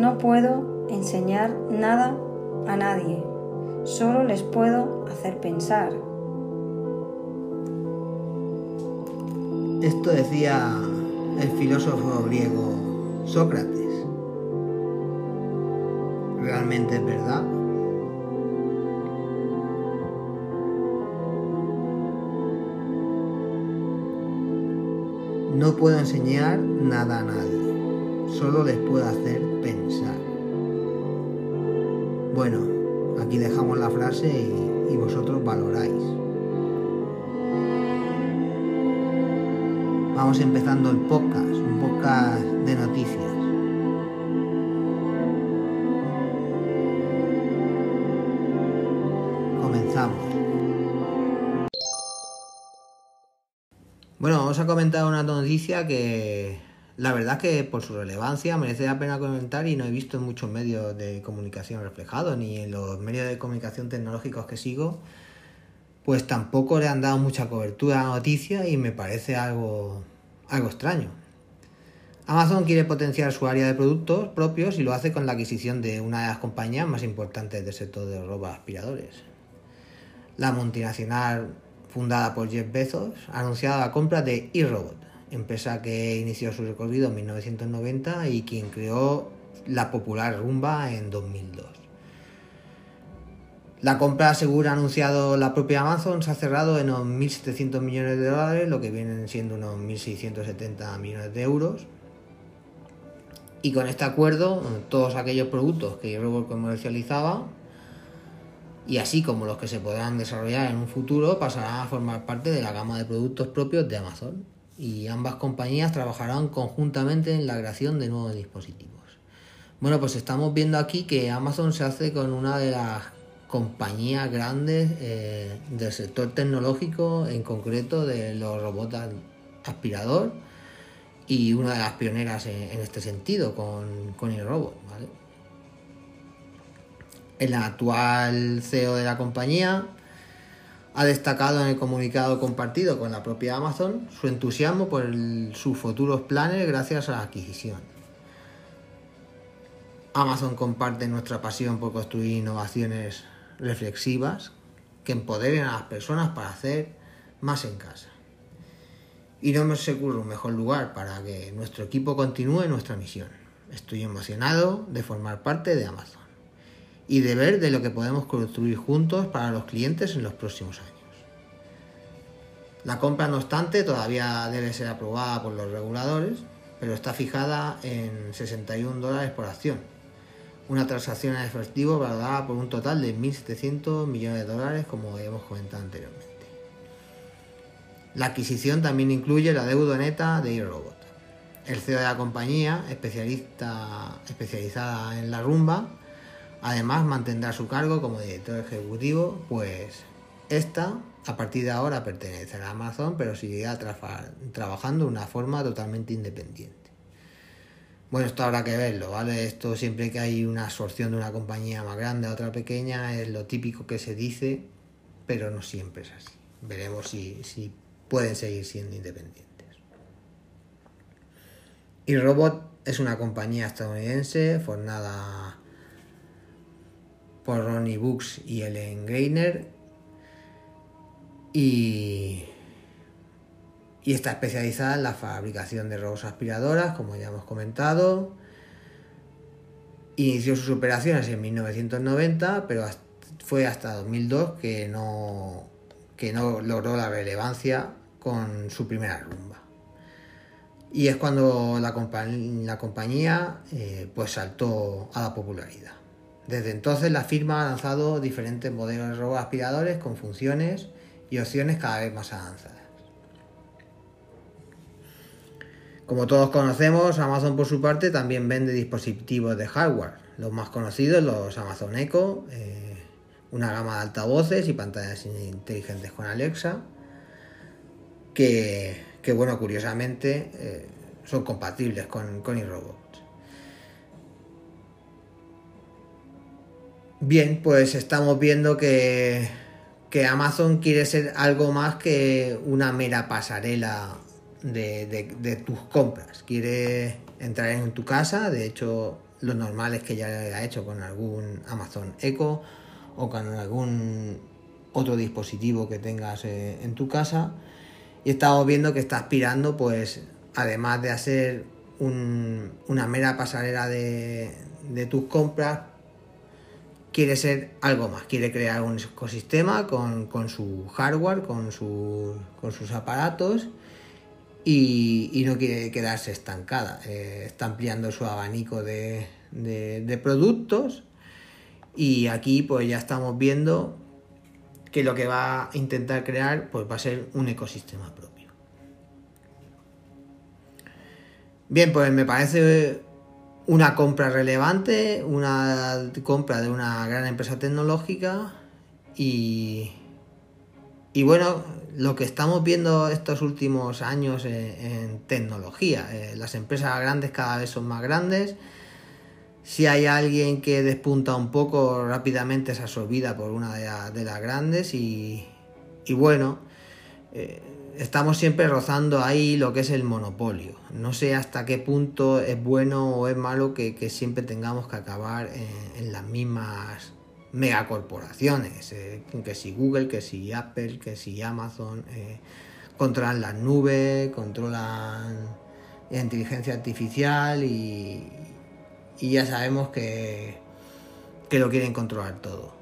No puedo enseñar nada a nadie, solo les puedo hacer pensar. Esto decía el filósofo griego Sócrates. ¿Realmente es verdad? No puedo enseñar nada a nadie, solo les puedo hacer. Bueno, aquí dejamos la frase y, vosotros valoráis. Vamos empezando el podcast, un podcast de noticias. Comenzamos. Bueno, vamos a comentar una noticia que la verdad que por su relevancia merece la pena comentar y no he visto en muchos medios de comunicación reflejados, ni en los medios de comunicación tecnológicos que sigo, pues tampoco le han dado mucha cobertura a la noticia y me parece algo, algo extraño. Amazon quiere potenciar su área de productos propios y lo hace con la adquisición de una de las compañías más importantes del sector de ropa aspiradores. La multinacional fundada por Jeff Bezos ha anunciado la compra de eRobot, empresa que inició su recorrido en 1990 y quien creó la popular Rumba en 2002. La compra, según ha anunciado la propia Amazon, se ha cerrado en unos 1.700 millones de dólares, lo que vienen siendo unos 1.670 millones de euros. Y con este acuerdo, todos aquellos productos que eRobot comercializaba, y así como los que se podrán desarrollar en un futuro, pasarán a formar parte de la gama de productos propios de Amazon. Y ambas compañías trabajarán conjuntamente en la creación de nuevos dispositivos. Bueno, pues estamos viendo aquí que Amazon se hace con una de las compañías grandes eh, del sector tecnológico, en concreto de los robots aspirador, y una de las pioneras en, este sentido con, con el robot. ¿vale? El actual CEO de la compañía ha destacado en el comunicado compartido con la propia Amazon su entusiasmo por sus futuros planes gracias a la adquisición. Amazon comparte nuestra pasión por construir innovaciones reflexivas que empoderen a las personas para hacer más en casa. Y no me se ocurre un mejor lugar para que nuestro equipo continúe nuestra misión. Estoy emocionado de formar parte de Amazon y de ver de lo que podemos construir juntos para los clientes en los próximos años. La compra, no obstante, todavía debe ser aprobada por los reguladores, pero está fijada en 61 dólares por acción, una transacción en efectivo valorada por un total de 1.700 millones de dólares, como hemos comentado anteriormente. La adquisición también incluye la deuda neta de iRobot. El CEO de la compañía, especialista, especializada en la rumba, además mantendrá su cargo como director ejecutivo, pues esta a partir de ahora pertenecerá a Amazon, pero seguirá tra trabajando de una forma totalmente independiente. Bueno, esto habrá que verlo, ¿vale? Esto siempre que hay una absorción de una compañía más grande a otra pequeña es lo típico que se dice, pero no siempre es así. Veremos si, si pueden seguir siendo independientes. Y Robot es una compañía estadounidense formada por Ronnie Books y Ellen Greiner y, y está especializada en la fabricación de robots aspiradoras, como ya hemos comentado. Inició sus operaciones en 1990, pero fue hasta 2002 que no, que no logró la relevancia con su primera rumba. Y es cuando la, compa la compañía eh, pues saltó a la popularidad. Desde entonces la firma ha lanzado diferentes modelos de robots aspiradores con funciones y opciones cada vez más avanzadas. Como todos conocemos, Amazon por su parte también vende dispositivos de hardware. Los más conocidos, los Amazon Echo, eh, una gama de altavoces y pantallas inteligentes con Alexa, que, que bueno, curiosamente eh, son compatibles con, con iRobot. Bien, pues estamos viendo que, Amazon quiere ser algo más que una mera pasarela de, tus compras. Quiere entrar en tu casa, de hecho lo normal es que ya haya hecho con algún Amazon Echo o con algún otro dispositivo que tengas eh, en tu casa. Y estamos viendo que está aspirando, pues, además de hacer una mera pasarela de, tus compras, quiere ser algo más, quiere crear un ecosistema con, su hardware, con, con sus aparatos y, no quiere quedarse estancada. Eh, está ampliando su abanico de, productos y aquí pues ya estamos viendo que lo que va a intentar crear pues va a ser un ecosistema propio. Bien, pues me parece una compra relevante, una compra de una gran empresa tecnológica y, y bueno, lo que estamos viendo estos últimos años en, tecnología, eh, las empresas grandes cada vez son más grandes. Si hay alguien que despunta un poco, rápidamente es absorbida por una de, las grandes y, bueno, eh, estamos siempre rozando ahí lo que es el monopolio. No sé hasta qué punto es bueno o es malo que, siempre tengamos que acabar en las mismas megacorporaciones, eh, que si Google, que si Apple, que si Amazon, eh, controlan las nubes, controlan la inteligencia artificial y, ya sabemos que, que lo quieren controlar todo.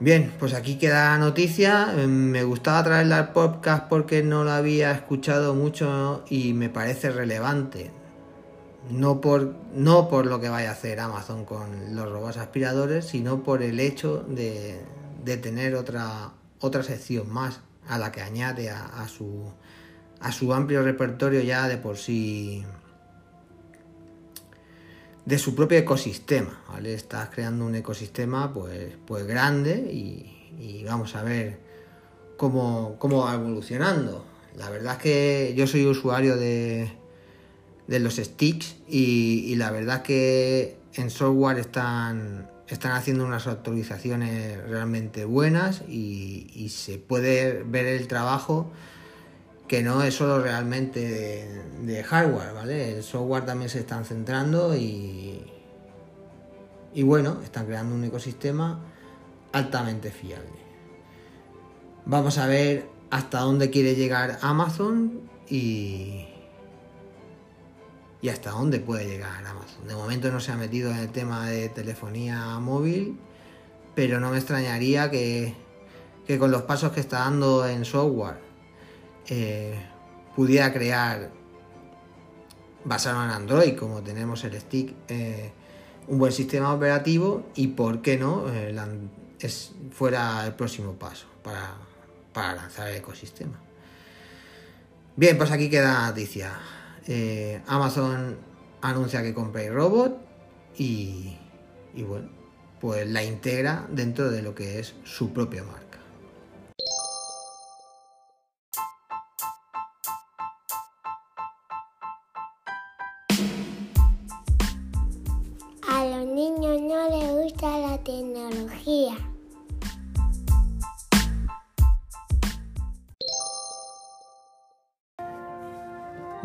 Bien, pues aquí queda la noticia. Me gustaba traerla al podcast porque no la había escuchado mucho y me parece relevante no por, no por lo que vaya a hacer Amazon con los robots aspiradores, sino por el hecho de, tener otra, otra sección más a la que añade a su amplio repertorio ya de por sí de su propio ecosistema. Estás creando un ecosistema pues, pues grande y, vamos a ver cómo, cómo va evolucionando. La verdad es que yo soy usuario de, de los sticks y, la verdad que en software están, están haciendo unas actualizaciones realmente buenas y, se puede ver el trabajo que no es solo realmente de, hardware, ¿vale? El software también se están centrando y, y bueno, están creando un ecosistema altamente fiable. Vamos a ver hasta dónde quiere llegar Amazon y, y hasta dónde puede llegar Amazon. De momento no se ha metido en el tema de telefonía móvil, pero no me extrañaría que, con los pasos que está dando en software eh, pudiera crear, basado en Android, como tenemos el stick, eh, un buen sistema operativo y, ¿por qué no?, eh, es, fuera el próximo paso para, para lanzar el ecosistema. Bien, pues aquí queda la noticia. Amazon anuncia que compra robot y, y bueno, pues la integra dentro de lo que es su propia marca.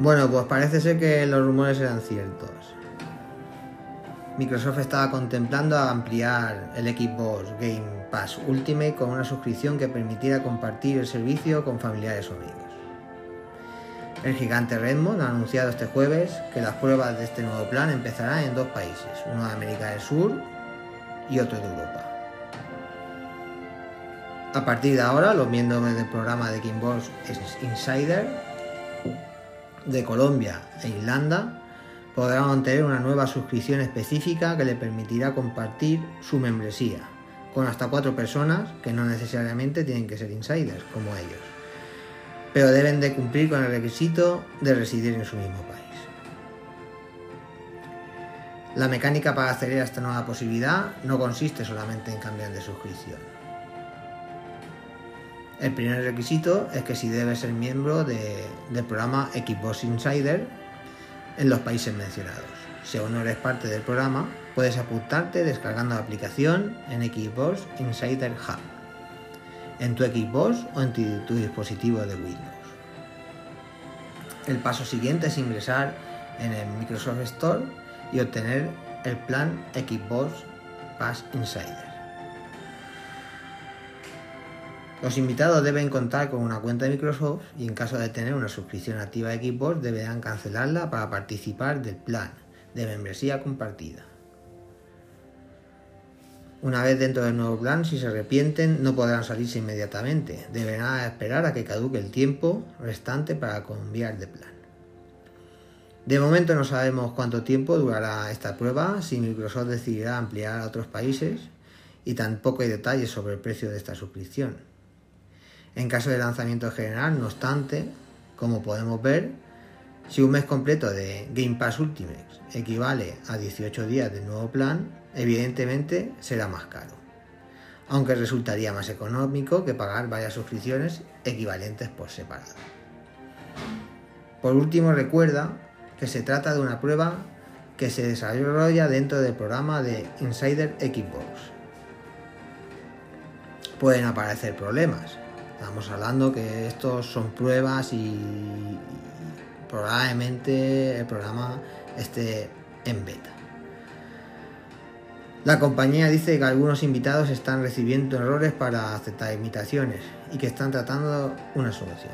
Bueno, pues parece ser que los rumores eran ciertos. Microsoft estaba contemplando ampliar el Xbox Game Pass Ultimate con una suscripción que permitiera compartir el servicio con familiares o amigos. El gigante Redmond ha anunciado este jueves que las pruebas de este nuevo plan empezarán en dos países, uno de América del Sur y otro de Europa. A partir de ahora, los miembros del programa de Xbox Insider de Colombia e Irlanda podrán obtener una nueva suscripción específica que le permitirá compartir su membresía con hasta cuatro personas que no necesariamente tienen que ser insiders como ellos, pero deben de cumplir con el requisito de residir en su mismo país. La mecánica para acceder a esta nueva posibilidad no consiste solamente en cambiar de suscripción el primer requisito es que si debes ser miembro del programa Xbox Insider en los países mencionados. Si aún no eres parte del programa, puedes apuntarte descargando la aplicación en Xbox Insider Hub, en tu Xbox o en tu, dispositivo de Windows. El paso siguiente es ingresar en el Microsoft Store y obtener el plan Xbox Pass Insider. Los invitados deben contar con una cuenta de Microsoft y en caso de tener una suscripción activa a Xbox deberán cancelarla para participar del plan de membresía compartida. Una vez dentro del nuevo plan, si se arrepienten, no podrán salirse inmediatamente. Deberán esperar a que caduque el tiempo restante para cambiar de plan. De momento no sabemos cuánto tiempo durará esta prueba, si Microsoft decidirá ampliar a otros países y tampoco hay detalles sobre el precio de esta suscripción. En caso de lanzamiento general, no obstante, como podemos ver, si un mes completo de Game Pass Ultimate equivale a 18 días del nuevo plan, evidentemente será más caro, aunque resultaría más económico que pagar varias suscripciones equivalentes por separado. Por último, recuerda que se trata de una prueba que se desarrolla dentro del programa de Insider Xbox. Pueden aparecer problemas. Estamos hablando que estos son pruebas y probablemente el programa esté en beta. La compañía dice que algunos invitados están recibiendo errores para aceptar invitaciones y que están tratando una solución.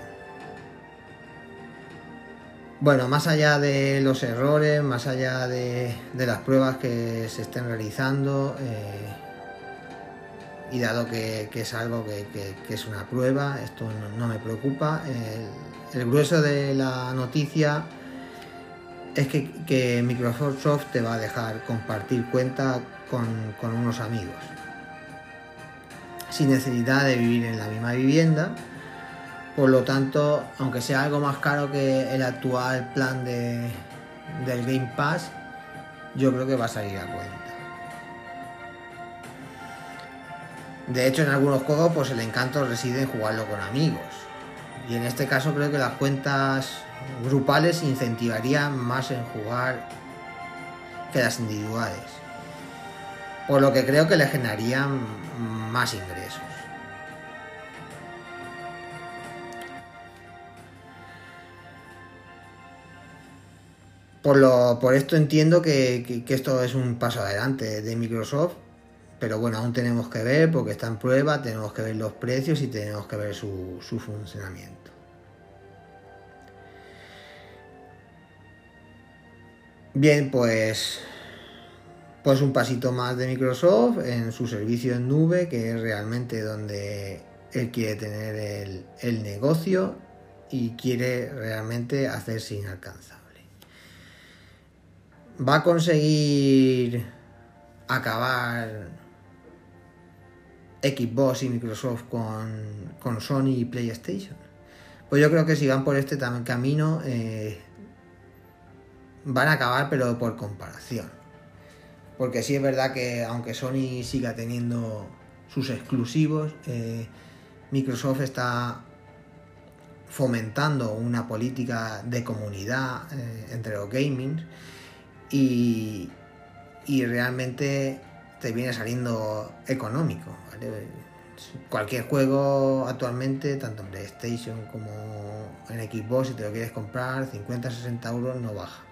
Bueno, más allá de los errores, más allá de, las pruebas que se estén realizando, eh, y dado que, es algo que, es una prueba, esto no, me preocupa. El, grueso de la noticia es que, Microsoft te va a dejar compartir cuenta con, unos amigos, sin necesidad de vivir en la misma vivienda. Por lo tanto, aunque sea algo más caro que el actual plan de, del Game Pass, yo creo que va a salir a cuenta. De hecho, en algunos juegos, pues el encanto reside en jugarlo con amigos. Y en este caso creo que las cuentas grupales incentivarían más en jugar que las individuales. Por lo que creo que le generarían más ingresos. Por, lo, por esto entiendo que esto es un paso adelante de Microsoft pero bueno, aún tenemos que ver porque está en prueba, tenemos que ver los precios y tenemos que ver su, funcionamiento. Bien, pues, pues un pasito más de Microsoft en su servicio en nube, que es realmente donde él quiere tener el, el negocio y quiere realmente hacerse inalcanzable. Va a conseguir acabar Xbox y Microsoft con, Sony y PlayStation. Pues yo creo que si van por este camino eh, van a acabar, pero por comparación. Porque sí es verdad que aunque Sony siga teniendo sus exclusivos, eh, Microsoft está fomentando una política de comunidad eh, entre los gaming y, y realmente te viene saliendo económico. Cualquier juego actualmente, tanto en PlayStation como en Xbox, si te lo quieres comprar, 50-60 euros no baja.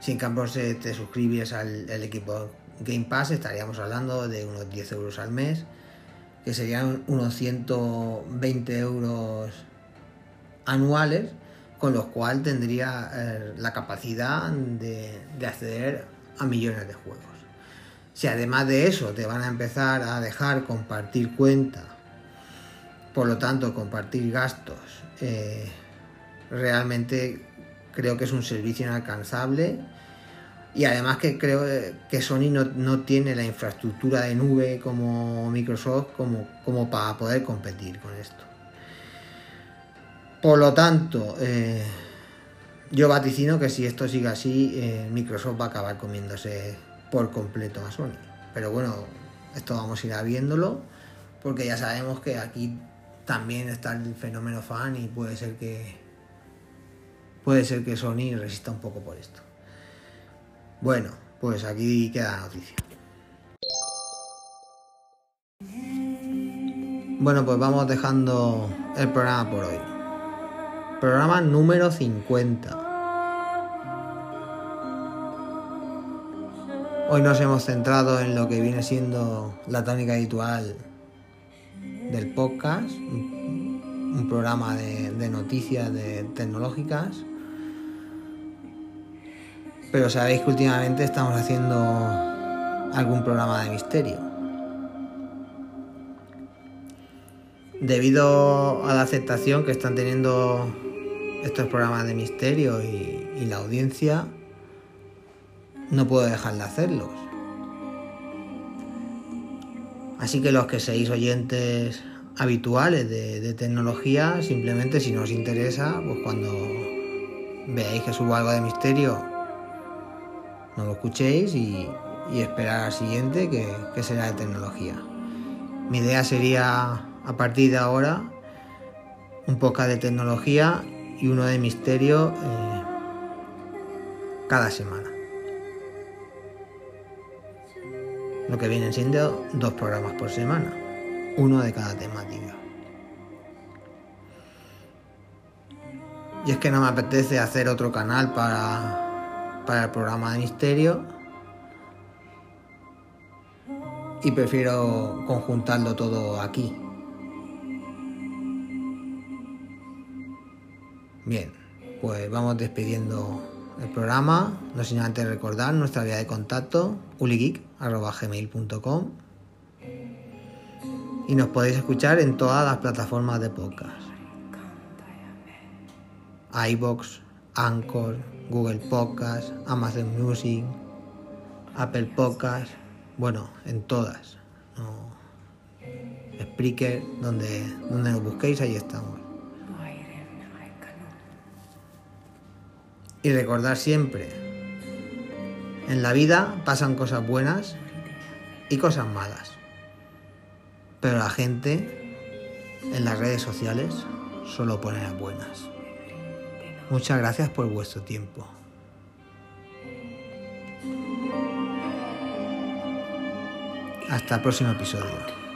Si en cambio te suscribes al equipo Game Pass, estaríamos hablando de unos 10 euros al mes, que serían unos 120 euros anuales, con los cuales tendría eh, la capacidad de acceder a millones de juegos. Si además de eso te van a empezar a dejar compartir cuenta, por lo tanto compartir gastos, eh, realmente creo que es un servicio inalcanzable y además que creo que Sony no, tiene la infraestructura de nube como Microsoft como, como para poder competir con esto. Por lo tanto, eh, yo vaticino que si esto sigue así, eh, Microsoft va a acabar comiéndose por completo a Sony. Pero bueno, esto vamos a ir viéndolo porque ya sabemos que aquí también está el fenómeno fan y puede ser que puede ser que Sony resista un poco por esto. Bueno, pues aquí queda la noticia. Bueno, pues vamos dejando el programa por hoy. Programa número 50. Hoy nos hemos centrado en lo que viene siendo la tónica habitual del podcast, un programa de, noticias de tecnológicas. Pero sabéis que últimamente estamos haciendo algún programa de misterio. Debido a la aceptación que están teniendo estos programas de misterio y la audiencia, no puedo dejar de hacerlos. Así que los que seáis oyentes habituales de, tecnología, simplemente si no os interesa, pues cuando veáis que subo algo de misterio, no lo escuchéis y, esperar al siguiente que, que, será de tecnología. Mi idea sería a partir de ahora un poco de tecnología y uno de misterio eh, cada semana. Lo que vienen siendo dos programas por semana, uno de cada temática. Y es que no me apetece hacer otro canal para, para el programa de misterio y prefiero conjuntarlo todo aquí. Bien, pues vamos despidiendo el programa. No sin antes recordar nuestra vía de contacto, uligeek.gmail.com y nos podéis escuchar en todas las plataformas de podcast. iBox, Anchor, Google Podcast, Amazon Music, Apple Podcast, bueno, en todas. No. Spreaker, donde, donde nos busquéis, ahí estamos. Y recordar siempre, en la vida pasan cosas buenas y cosas malas. Pero la gente en las redes sociales solo pone las buenas. Muchas gracias por vuestro tiempo. Hasta el próximo episodio.